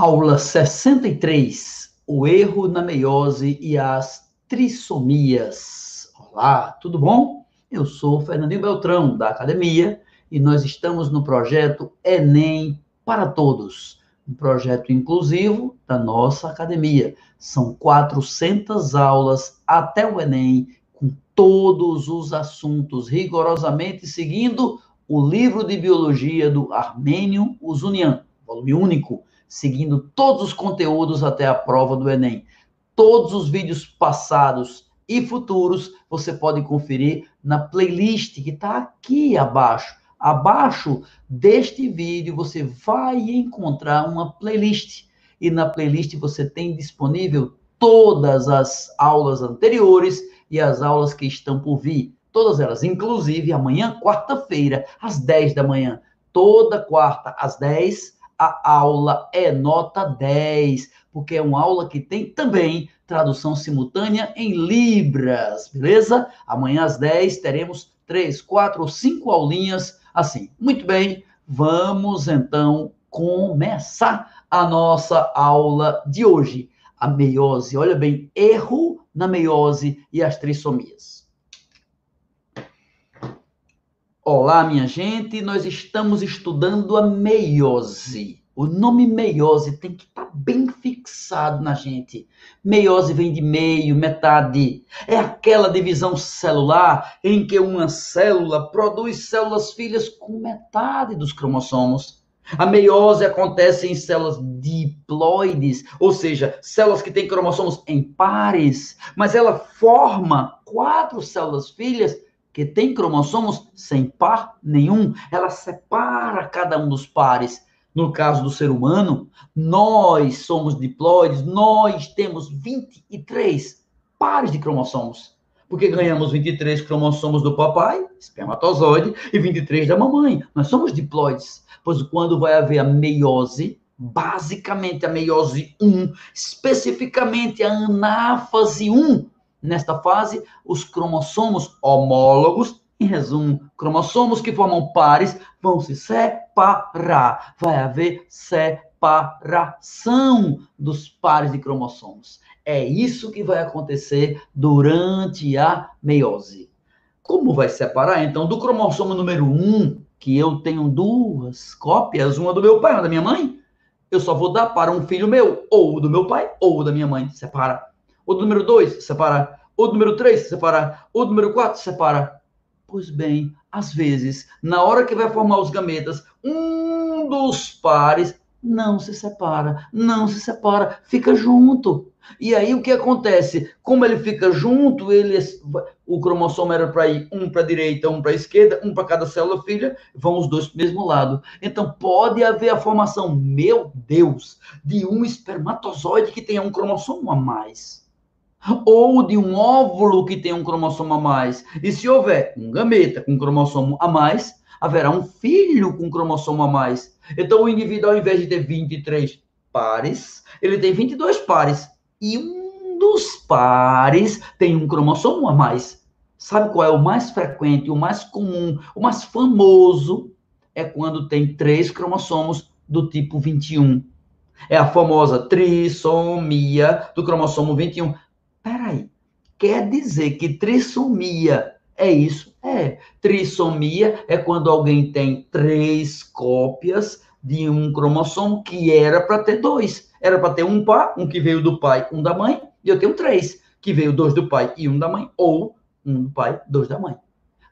Aula 63: O erro na meiose e as trissomias. Olá, tudo bom? Eu sou Fernandinho Beltrão, da academia, e nós estamos no projeto Enem para Todos, um projeto inclusivo da nossa academia. São 400 aulas até o Enem, com todos os assuntos, rigorosamente seguindo o livro de biologia do Armênio Usunian, volume único seguindo todos os conteúdos até a prova do Enem. Todos os vídeos passados e futuros você pode conferir na playlist que está aqui abaixo. Abaixo deste vídeo você vai encontrar uma playlist e na playlist você tem disponível todas as aulas anteriores e as aulas que estão por vir. Todas elas, inclusive amanhã, quarta-feira, às 10 da manhã. Toda quarta, às 10, a aula é nota 10, porque é uma aula que tem também tradução simultânea em Libras, beleza? Amanhã às 10 teremos três, quatro ou cinco aulinhas assim. Muito bem, vamos então começar a nossa aula de hoje. A meiose, olha bem, erro na meiose e as trissomias. Olá, minha gente, nós estamos estudando a meiose. O nome meiose tem que estar tá bem fixado na gente. Meiose vem de meio, metade. É aquela divisão celular em que uma célula produz células filhas com metade dos cromossomos. A meiose acontece em células diploides, ou seja, células que têm cromossomos em pares, mas ela forma quatro células filhas que tem cromossomos sem par nenhum, ela separa cada um dos pares. No caso do ser humano, nós somos diploides, nós temos 23 pares de cromossomos. Porque ganhamos 23 cromossomos do papai, espermatozoide, e 23 da mamãe. Nós somos diploides. Pois quando vai haver a meiose, basicamente a meiose 1, especificamente a anáfase 1, Nesta fase, os cromossomos homólogos, em resumo, cromossomos que formam pares, vão se separar. Vai haver separação dos pares de cromossomos. É isso que vai acontecer durante a meiose. Como vai separar? Então, do cromossomo número 1, que eu tenho duas cópias, uma do meu pai, uma da minha mãe, eu só vou dar para um filho meu, ou do meu pai, ou da minha mãe. Separa. O número 2, separar. O número 3, separar. O número 4, separar. Pois bem, às vezes, na hora que vai formar os gametas, um dos pares não se separa, não se separa, fica junto. E aí o que acontece? Como ele fica junto, ele o cromossomo era para ir um para a direita, um para a esquerda, um para cada célula filha, vão os dois para o mesmo lado. Então pode haver a formação, meu Deus, de um espermatozoide que tenha um cromossomo a mais ou de um óvulo que tem um cromossomo a mais. E se houver um gameta com um cromossomo a mais, haverá um filho com um cromossomo a mais. Então o indivíduo, ao invés de ter 23 pares, ele tem 22 pares. E um dos pares tem um cromossomo a mais. Sabe qual é o mais frequente, o mais comum, o mais famoso? É quando tem três cromossomos do tipo 21. É a famosa trissomia do cromossomo 21. Peraí, quer dizer que trissomia é isso? É. Trissomia é quando alguém tem três cópias de um cromossomo que era para ter dois. Era para ter um par, um que veio do pai, um da mãe, e eu tenho três, que veio dois do pai e um da mãe, ou um do pai, dois da mãe.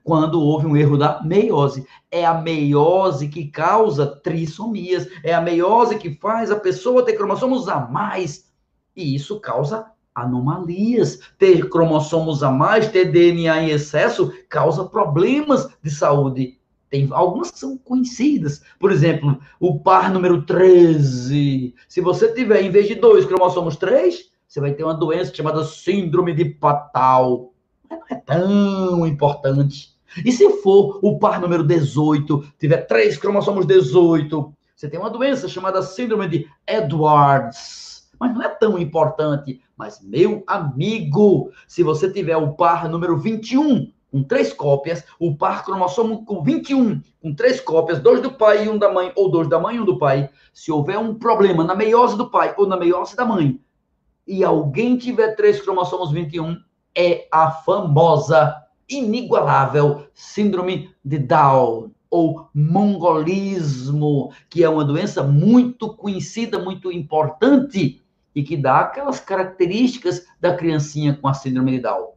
Quando houve um erro da meiose. É a meiose que causa trissomias. É a meiose que faz a pessoa ter cromossomos a mais. E isso causa anomalias. Ter cromossomos a mais, ter DNA em excesso, causa problemas de saúde. Tem algumas que são conhecidas. Por exemplo, o par número 13. Se você tiver, em vez de dois cromossomos, três, você vai ter uma doença chamada síndrome de Patal. Não é tão importante. E se for o par número 18, tiver três cromossomos 18, você tem uma doença chamada síndrome de Edwards mas não é tão importante. Mas, meu amigo, se você tiver o par número 21, com três cópias, o par cromossomo com 21, com três cópias, dois do pai e um da mãe, ou dois da mãe e um do pai. Se houver um problema na meiose do pai ou na meiose da mãe, e alguém tiver três cromossomos 21, é a famosa, inigualável síndrome de Down ou mongolismo, que é uma doença muito conhecida, muito importante e que dá aquelas características da criancinha com a síndrome de Down.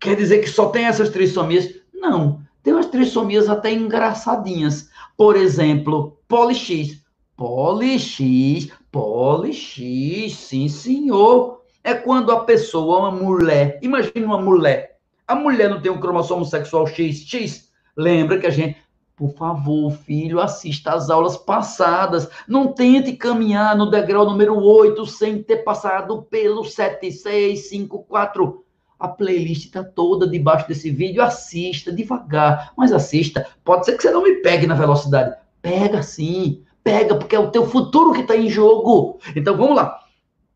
Quer dizer que só tem essas trissomias? Não, tem umas trissomias até engraçadinhas. Por exemplo, poli-X. Poli-X, poli-X, sim senhor. É quando a pessoa, uma mulher, imagine uma mulher, a mulher não tem um cromossomo sexual X, X, lembra que a gente, por favor, filho, assista às aulas passadas. Não tente caminhar no degrau número 8 sem ter passado pelo 7654. A playlist está toda debaixo desse vídeo. Assista devagar, mas assista. Pode ser que você não me pegue na velocidade. Pega sim, pega, porque é o teu futuro que está em jogo. Então vamos lá.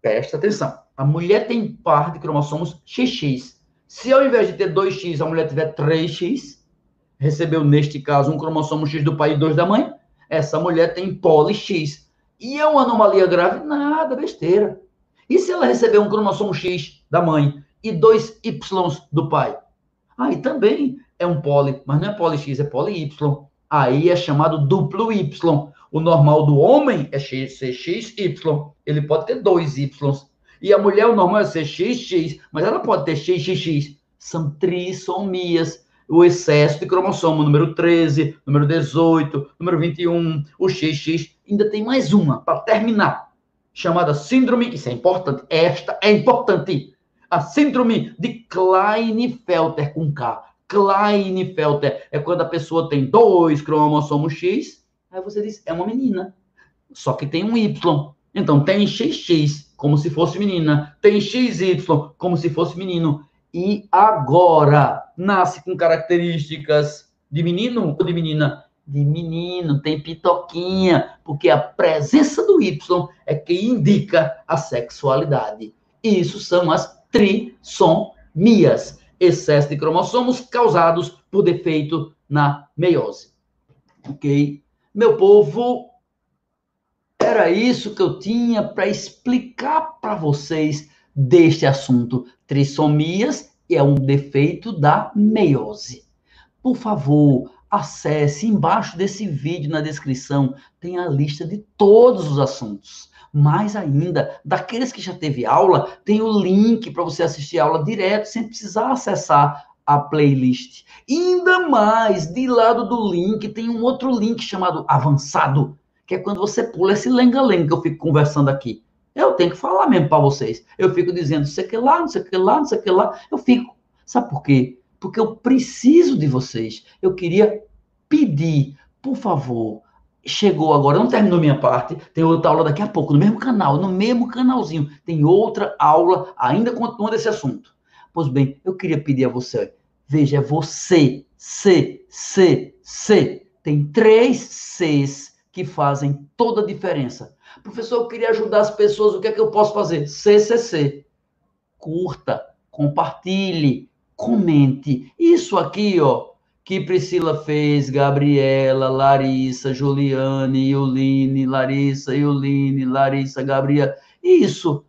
Presta atenção. A mulher tem par de cromossomos XX. Se ao invés de ter 2X, a mulher tiver 3X, recebeu, neste caso, um cromossomo X do pai e dois da mãe, essa mulher tem poli X. E é uma anomalia grave? Nada, besteira. E se ela receber um cromossomo X da mãe e dois Y do pai? Aí também é um poli, mas não é poli X, é poli Y. Aí é chamado duplo Y. O normal do homem é CXY. Ele pode ter dois Y. E a mulher, o normal é ser XX, mas ela pode ter XXX. São trissomias o excesso de cromossomo, número 13, número 18, número 21, o XX. Ainda tem mais uma para terminar, chamada síndrome, isso é importante, esta é importante, a síndrome de Klinefelter com K. Klinefelter é quando a pessoa tem dois cromossomos X, aí você diz, é uma menina, só que tem um Y. Então tem XX, como se fosse menina, tem XY, como se fosse menino. E agora, nasce com características de menino ou de menina? De menino, tem pitoquinha, porque a presença do Y é que indica a sexualidade. Isso são as trissomias, excesso de cromossomos causados por defeito na meiose. Ok? Meu povo, era isso que eu tinha para explicar para vocês deste assunto. Trissomias é um defeito da meiose. Por favor, acesse embaixo desse vídeo na descrição, tem a lista de todos os assuntos. Mais ainda, daqueles que já teve aula, tem o link para você assistir a aula direto sem precisar acessar a playlist. E ainda mais, de lado do link tem um outro link chamado avançado, que é quando você pula esse lenga-lenga que eu fico conversando aqui. Eu tenho que falar mesmo para vocês. Eu fico dizendo, sei que lá, não sei que lá, não sei que lá. Eu fico. Sabe por quê? Porque eu preciso de vocês. Eu queria pedir, por favor, chegou agora, não terminou minha parte, tem outra aula daqui a pouco, no mesmo canal, no mesmo canalzinho, tem outra aula, ainda continuando esse assunto. Pois bem, eu queria pedir a você, veja, é você, C, C, C, tem três Cs que fazem toda a diferença. Professor, eu queria ajudar as pessoas, o que é que eu posso fazer? CCC. Curta, compartilhe, comente. Isso aqui, ó, que Priscila fez, Gabriela, Larissa, Juliane, Yuline, Larissa, Yuline, Larissa, Gabriela. Isso.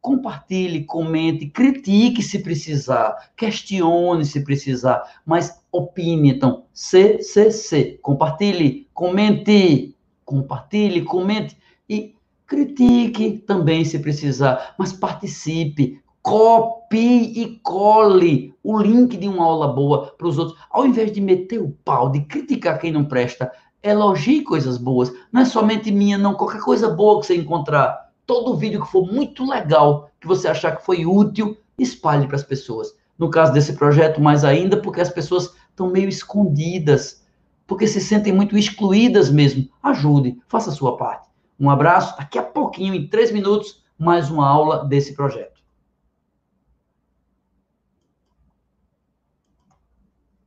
Compartilhe, comente, critique se precisar, questione se precisar, mas opine. Então, CCC. Compartilhe, comente, compartilhe, comente e critique também se precisar, mas participe, copie e cole o link de uma aula boa para os outros. Ao invés de meter o pau, de criticar quem não presta, elogie coisas boas. Não é somente minha, não. Qualquer coisa boa que você encontrar, todo vídeo que for muito legal, que você achar que foi útil, espalhe para as pessoas. No caso desse projeto, mais ainda, porque as pessoas estão meio escondidas, porque se sentem muito excluídas mesmo. Ajude, faça a sua parte. Um abraço. Daqui a pouquinho, em três minutos, mais uma aula desse projeto.